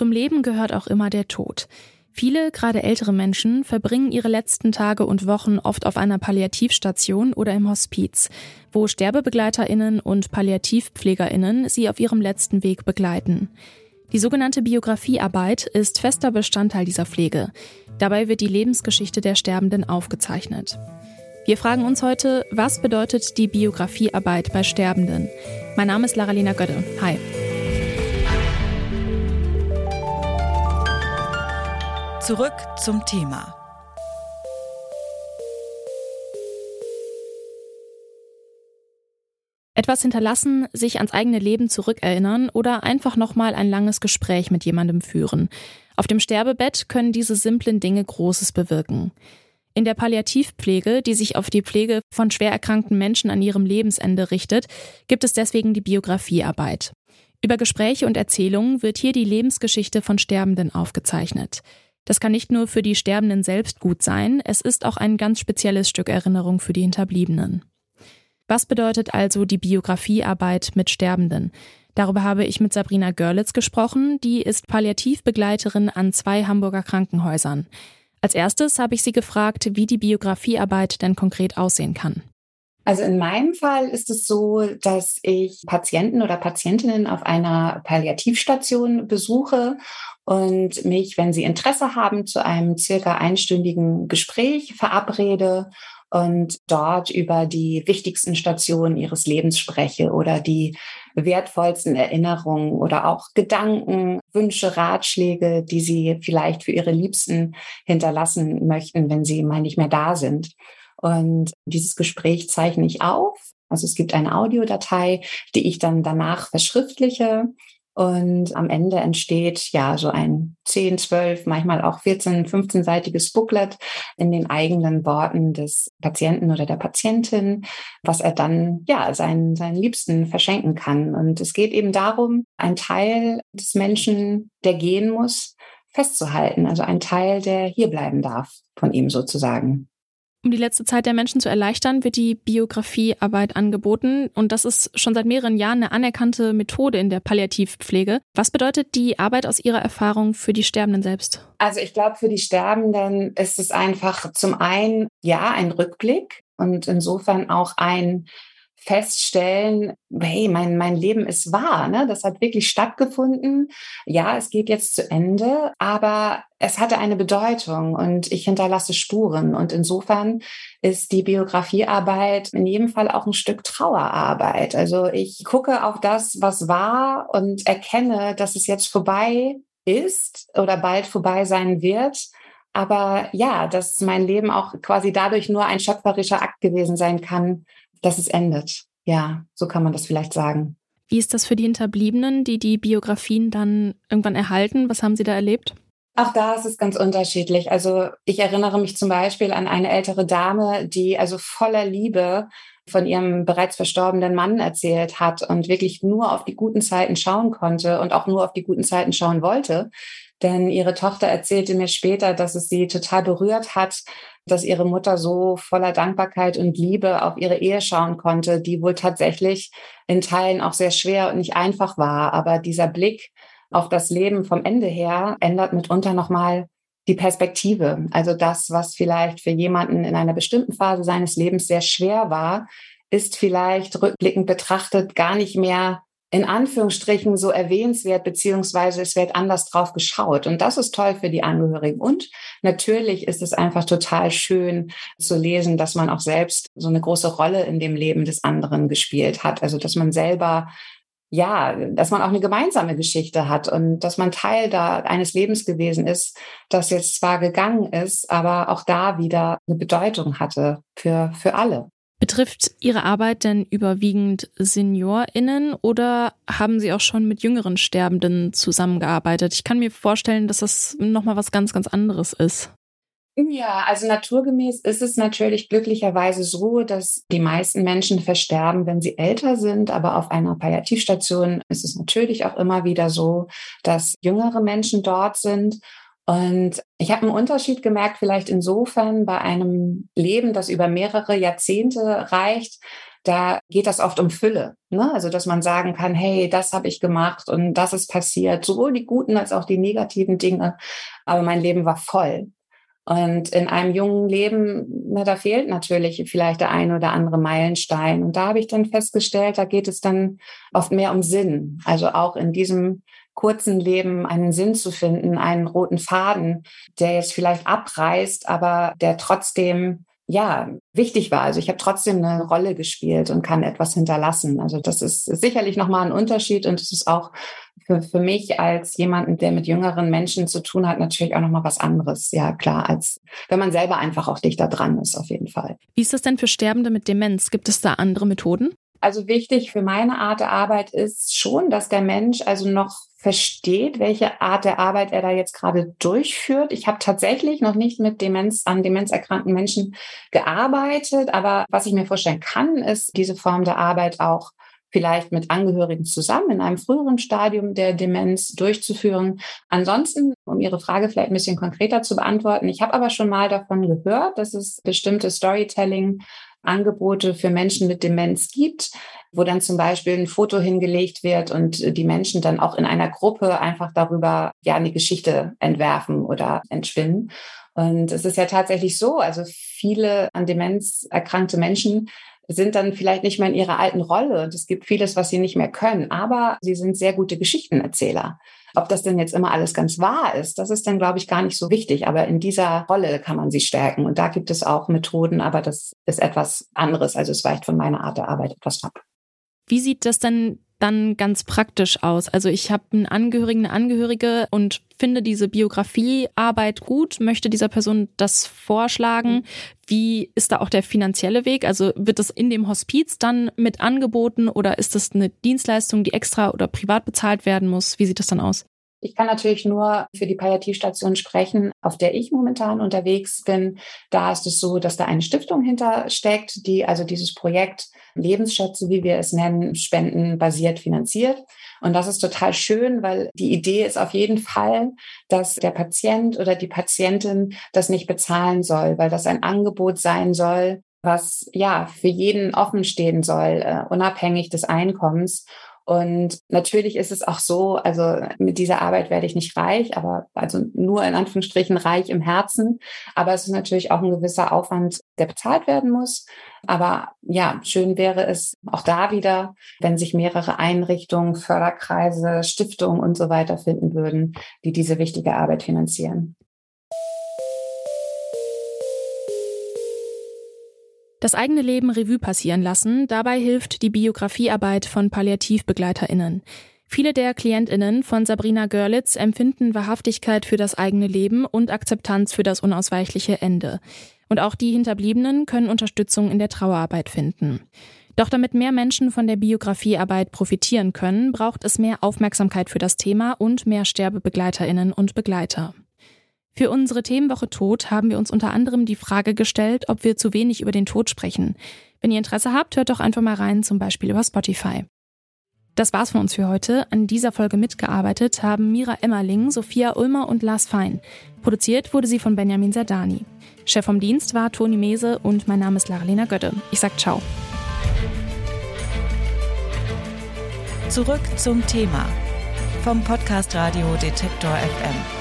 Zum Leben gehört auch immer der Tod. Viele, gerade ältere Menschen, verbringen ihre letzten Tage und Wochen oft auf einer Palliativstation oder im Hospiz, wo Sterbebegleiterinnen und Palliativpflegerinnen sie auf ihrem letzten Weg begleiten. Die sogenannte Biografiearbeit ist fester Bestandteil dieser Pflege. Dabei wird die Lebensgeschichte der Sterbenden aufgezeichnet. Wir fragen uns heute, was bedeutet die Biografiearbeit bei Sterbenden? Mein Name ist Laralina Götte. Hi. Zurück zum Thema. Etwas hinterlassen, sich ans eigene Leben zurückerinnern oder einfach nochmal ein langes Gespräch mit jemandem führen. Auf dem Sterbebett können diese simplen Dinge Großes bewirken. In der Palliativpflege, die sich auf die Pflege von schwer erkrankten Menschen an ihrem Lebensende richtet, gibt es deswegen die Biografiearbeit. Über Gespräche und Erzählungen wird hier die Lebensgeschichte von Sterbenden aufgezeichnet. Das kann nicht nur für die Sterbenden selbst gut sein, es ist auch ein ganz spezielles Stück Erinnerung für die Hinterbliebenen. Was bedeutet also die Biografiearbeit mit Sterbenden? Darüber habe ich mit Sabrina Görlitz gesprochen, die ist Palliativbegleiterin an zwei Hamburger Krankenhäusern. Als erstes habe ich sie gefragt, wie die Biografiearbeit denn konkret aussehen kann. Also in meinem Fall ist es so, dass ich Patienten oder Patientinnen auf einer Palliativstation besuche und mich, wenn sie Interesse haben, zu einem circa einstündigen Gespräch verabrede und dort über die wichtigsten Stationen ihres Lebens spreche oder die wertvollsten Erinnerungen oder auch Gedanken, Wünsche, Ratschläge, die sie vielleicht für ihre Liebsten hinterlassen möchten, wenn sie mal nicht mehr da sind. Und dieses Gespräch zeichne ich auf. Also es gibt eine Audiodatei, die ich dann danach verschriftliche und am Ende entsteht ja so ein 10, 12, manchmal auch 14, 15-seitiges Booklet in den eigenen Worten des Patienten oder der Patientin, was er dann ja seinen, seinen Liebsten verschenken kann. Und es geht eben darum, ein Teil des Menschen, der gehen muss, festzuhalten. Also ein Teil, der hier bleiben darf von ihm sozusagen. Um die letzte Zeit der Menschen zu erleichtern, wird die Biografiearbeit angeboten und das ist schon seit mehreren Jahren eine anerkannte Methode in der Palliativpflege. Was bedeutet die Arbeit aus Ihrer Erfahrung für die Sterbenden selbst? Also ich glaube, für die Sterbenden ist es einfach zum einen ja ein Rückblick und insofern auch ein feststellen, hey, mein, mein Leben ist wahr, ne? das hat wirklich stattgefunden. Ja, es geht jetzt zu Ende, aber es hatte eine Bedeutung und ich hinterlasse Spuren. Und insofern ist die Biografiearbeit in jedem Fall auch ein Stück Trauerarbeit. Also ich gucke auf das, was war und erkenne, dass es jetzt vorbei ist oder bald vorbei sein wird. Aber ja, dass mein Leben auch quasi dadurch nur ein schöpferischer Akt gewesen sein kann, dass es endet. Ja, so kann man das vielleicht sagen. Wie ist das für die Hinterbliebenen, die die Biografien dann irgendwann erhalten? Was haben Sie da erlebt? Auch da ist es ganz unterschiedlich. Also ich erinnere mich zum Beispiel an eine ältere Dame, die also voller Liebe von ihrem bereits verstorbenen Mann erzählt hat und wirklich nur auf die guten Zeiten schauen konnte und auch nur auf die guten Zeiten schauen wollte. Denn ihre Tochter erzählte mir später, dass es sie total berührt hat, dass ihre Mutter so voller Dankbarkeit und Liebe auf ihre Ehe schauen konnte, die wohl tatsächlich in Teilen auch sehr schwer und nicht einfach war. Aber dieser Blick auf das Leben vom Ende her ändert mitunter nochmal die Perspektive. Also das, was vielleicht für jemanden in einer bestimmten Phase seines Lebens sehr schwer war, ist vielleicht rückblickend betrachtet gar nicht mehr in Anführungsstrichen so erwähnenswert, beziehungsweise es wird anders drauf geschaut. Und das ist toll für die Angehörigen. Und natürlich ist es einfach total schön zu lesen, dass man auch selbst so eine große Rolle in dem Leben des anderen gespielt hat. Also, dass man selber ja, dass man auch eine gemeinsame Geschichte hat und dass man Teil da eines Lebens gewesen ist, das jetzt zwar gegangen ist, aber auch da wieder eine Bedeutung hatte für, für alle. Betrifft Ihre Arbeit denn überwiegend SeniorInnen oder haben Sie auch schon mit jüngeren Sterbenden zusammengearbeitet? Ich kann mir vorstellen, dass das nochmal was ganz, ganz anderes ist. Ja, also naturgemäß ist es natürlich glücklicherweise so, dass die meisten Menschen versterben, wenn sie älter sind. Aber auf einer Palliativstation ist es natürlich auch immer wieder so, dass jüngere Menschen dort sind. Und ich habe einen Unterschied gemerkt, vielleicht insofern bei einem Leben, das über mehrere Jahrzehnte reicht, da geht das oft um Fülle. Ne? Also, dass man sagen kann, hey, das habe ich gemacht und das ist passiert, sowohl die guten als auch die negativen Dinge. Aber mein Leben war voll. Und in einem jungen Leben, na, da fehlt natürlich vielleicht der ein oder andere Meilenstein. Und da habe ich dann festgestellt, da geht es dann oft mehr um Sinn. Also auch in diesem kurzen Leben einen Sinn zu finden, einen roten Faden, der jetzt vielleicht abreißt, aber der trotzdem ja, wichtig war. Also ich habe trotzdem eine Rolle gespielt und kann etwas hinterlassen. Also das ist sicherlich nochmal ein Unterschied und es ist auch für, für mich als jemanden, der mit jüngeren Menschen zu tun hat, natürlich auch nochmal was anderes. Ja, klar, als wenn man selber einfach auch dichter dran ist, auf jeden Fall. Wie ist das denn für Sterbende mit Demenz? Gibt es da andere Methoden? Also wichtig für meine Art der Arbeit ist schon, dass der Mensch also noch versteht, welche Art der Arbeit er da jetzt gerade durchführt. Ich habe tatsächlich noch nicht mit Demenz an demenzerkrankten Menschen gearbeitet, aber was ich mir vorstellen kann, ist diese Form der Arbeit auch vielleicht mit Angehörigen zusammen in einem früheren Stadium der Demenz durchzuführen. Ansonsten, um Ihre Frage vielleicht ein bisschen konkreter zu beantworten, ich habe aber schon mal davon gehört, dass es bestimmte Storytelling Angebote für Menschen mit Demenz gibt, wo dann zum Beispiel ein Foto hingelegt wird und die Menschen dann auch in einer Gruppe einfach darüber ja eine Geschichte entwerfen oder entspinnen. Und es ist ja tatsächlich so, also viele an Demenz erkrankte Menschen sind dann vielleicht nicht mehr in ihrer alten Rolle und es gibt vieles, was sie nicht mehr können, aber sie sind sehr gute Geschichtenerzähler. Ob das denn jetzt immer alles ganz wahr ist, das ist dann, glaube ich, gar nicht so wichtig. Aber in dieser Rolle kann man sie stärken. Und da gibt es auch Methoden, aber das ist etwas anderes. Also es weicht von meiner Art der Arbeit etwas ab. Wie sieht das denn dann ganz praktisch aus? Also ich habe einen Angehörigen, eine Angehörige und finde diese Biografiearbeit gut, möchte dieser Person das vorschlagen. Wie ist da auch der finanzielle Weg? Also wird das in dem Hospiz dann mit angeboten oder ist das eine Dienstleistung, die extra oder privat bezahlt werden muss? Wie sieht das dann aus? Ich kann natürlich nur für die Palliativstation sprechen, auf der ich momentan unterwegs bin. Da ist es so, dass da eine Stiftung hintersteckt, die also dieses Projekt Lebensschätze, wie wir es nennen, spendenbasiert finanziert. Und das ist total schön, weil die Idee ist auf jeden Fall, dass der Patient oder die Patientin das nicht bezahlen soll, weil das ein Angebot sein soll, was ja für jeden offen stehen soll, uh, unabhängig des Einkommens. Und natürlich ist es auch so, also mit dieser Arbeit werde ich nicht reich, aber also nur in Anführungsstrichen reich im Herzen. Aber es ist natürlich auch ein gewisser Aufwand, der bezahlt werden muss. Aber ja, schön wäre es auch da wieder, wenn sich mehrere Einrichtungen, Förderkreise, Stiftungen und so weiter finden würden, die diese wichtige Arbeit finanzieren. Das eigene Leben Revue passieren lassen, dabei hilft die Biografiearbeit von PalliativbegleiterInnen. Viele der KlientInnen von Sabrina Görlitz empfinden Wahrhaftigkeit für das eigene Leben und Akzeptanz für das unausweichliche Ende. Und auch die Hinterbliebenen können Unterstützung in der Trauerarbeit finden. Doch damit mehr Menschen von der Biografiearbeit profitieren können, braucht es mehr Aufmerksamkeit für das Thema und mehr Sterbebegleiterinnen und Begleiter. Für unsere Themenwoche Tod haben wir uns unter anderem die Frage gestellt, ob wir zu wenig über den Tod sprechen. Wenn ihr Interesse habt, hört doch einfach mal rein, zum Beispiel über Spotify. Das war's von uns für heute. An dieser Folge mitgearbeitet haben Mira Emmerling, Sophia Ulmer und Lars Fein. Produziert wurde sie von Benjamin Sardani. Chef vom Dienst war Toni Mese und mein Name ist Laralena Götte. Ich sag ciao. Zurück zum Thema vom Podcast Radio Detektor FM.